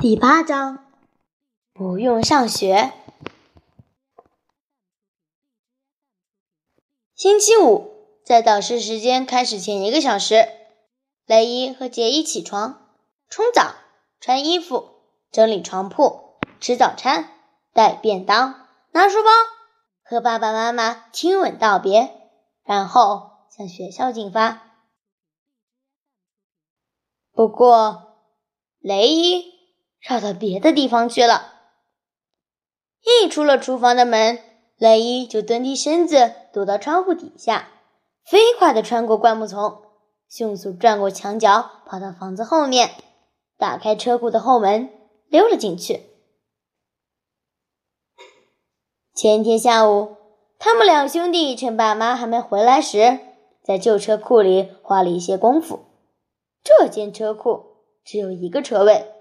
第八章，不用上学。星期五，在导师时间开始前一个小时，雷伊和杰伊起床、冲澡、穿衣服、整理床铺、吃早餐、带便当、拿书包，和爸爸妈妈亲吻道别，然后向学校进发。不过，雷伊。绕到别的地方去了。一出了厨房的门，雷伊就蹲低身子，躲到窗户底下，飞快地穿过灌木丛，迅速转过墙角，跑到房子后面，打开车库的后门，溜了进去。前天下午，他们两兄弟趁爸妈还没回来时，在旧车库里花了一些功夫。这间车库只有一个车位。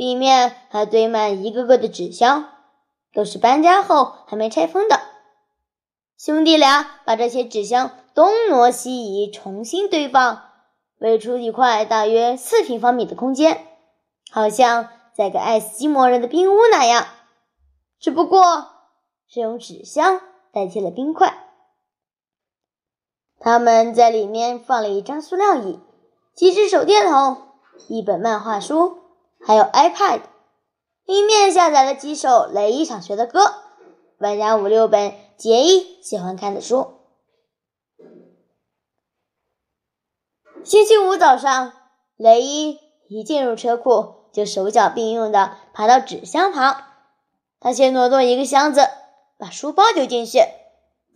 里面还堆满一个个的纸箱，都是搬家后还没拆封的。兄弟俩把这些纸箱东挪西移，重新堆放，围出一块大约四平方米的空间，好像在给爱斯基摩人的冰屋那样，只不过是用纸箱代替了冰块。他们在里面放了一张塑料椅，几只手电筒，一本漫画书。还有 iPad，里面下载了几首雷伊想学的歌，外加五六本杰伊喜欢看的书。星期五早上，雷伊一进入车库，就手脚并用的爬到纸箱旁。他先挪动一个箱子，把书包丢进去，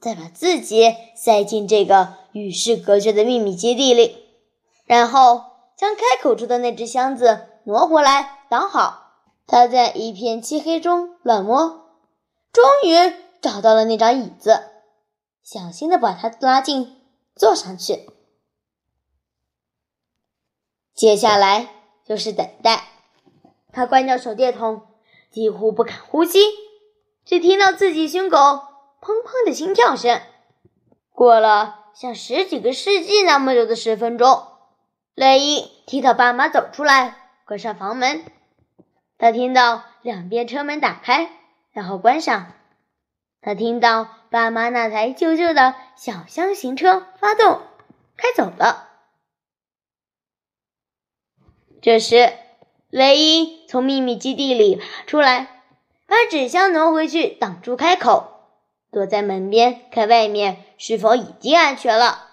再把自己塞进这个与世隔绝的秘密基地里，然后将开口处的那只箱子。挪回来，挡好。他在一片漆黑中乱摸，终于找到了那张椅子，小心的把它拉近，坐上去。接下来就是等待。他关掉手电筒，几乎不敢呼吸，只听到自己胸口砰砰的心跳声。过了像十几个世纪那么久的十分钟，雷伊听到爸妈走出来。关上房门，他听到两边车门打开，然后关上。他听到爸妈那台旧旧的小箱型车发动，开走了。这时，雷伊从秘密基地里爬出来，把纸箱挪回去，挡住开口，躲在门边看外面是否已经安全了。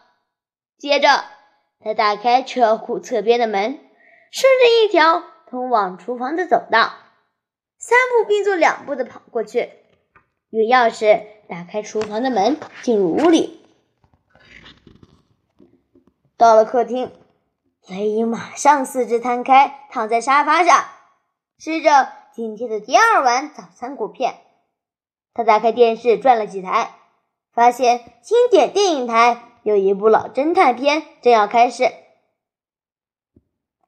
接着，他打开车库侧边的门。顺着一条通往厨房的走道，三步并作两步的跑过去，用钥匙打开厨房的门，进入屋里。到了客厅，雷伊马上四肢摊开，躺在沙发上，吃着今天的第二碗早餐果片。他打开电视，转了几台，发现经典电影台有一部老侦探片正要开始。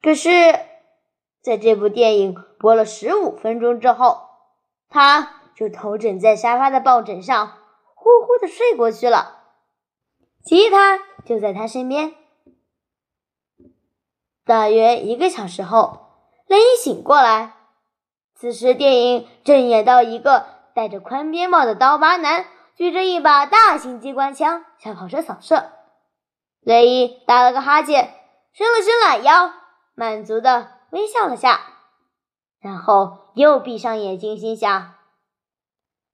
可是，在这部电影播了十五分钟之后，他就头枕在沙发的抱枕上，呼呼的睡过去了。吉他就在他身边。大约一个小时后，雷伊醒过来，此时电影正演到一个戴着宽边帽的刀疤男举着一把大型机关枪向跑车扫射。雷伊打了个哈欠，伸了伸懒腰。满足的微笑了下，然后又闭上眼睛，心想：“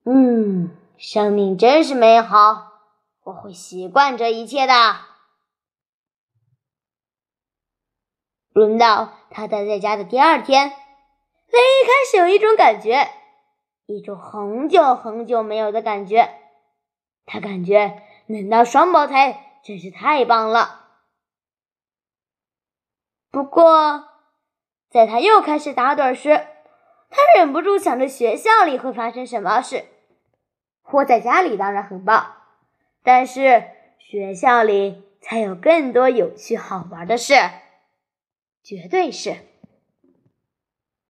嗯，生命真是美好，我会习惯这一切的。”轮到他待在家的第二天，雷一开始有一种感觉，一种很久很久没有的感觉。他感觉能当双胞胎真是太棒了。不过，在他又开始打盹时，他忍不住想着学校里会发生什么事。窝在家里当然很棒，但是学校里才有更多有趣好玩的事，绝对是。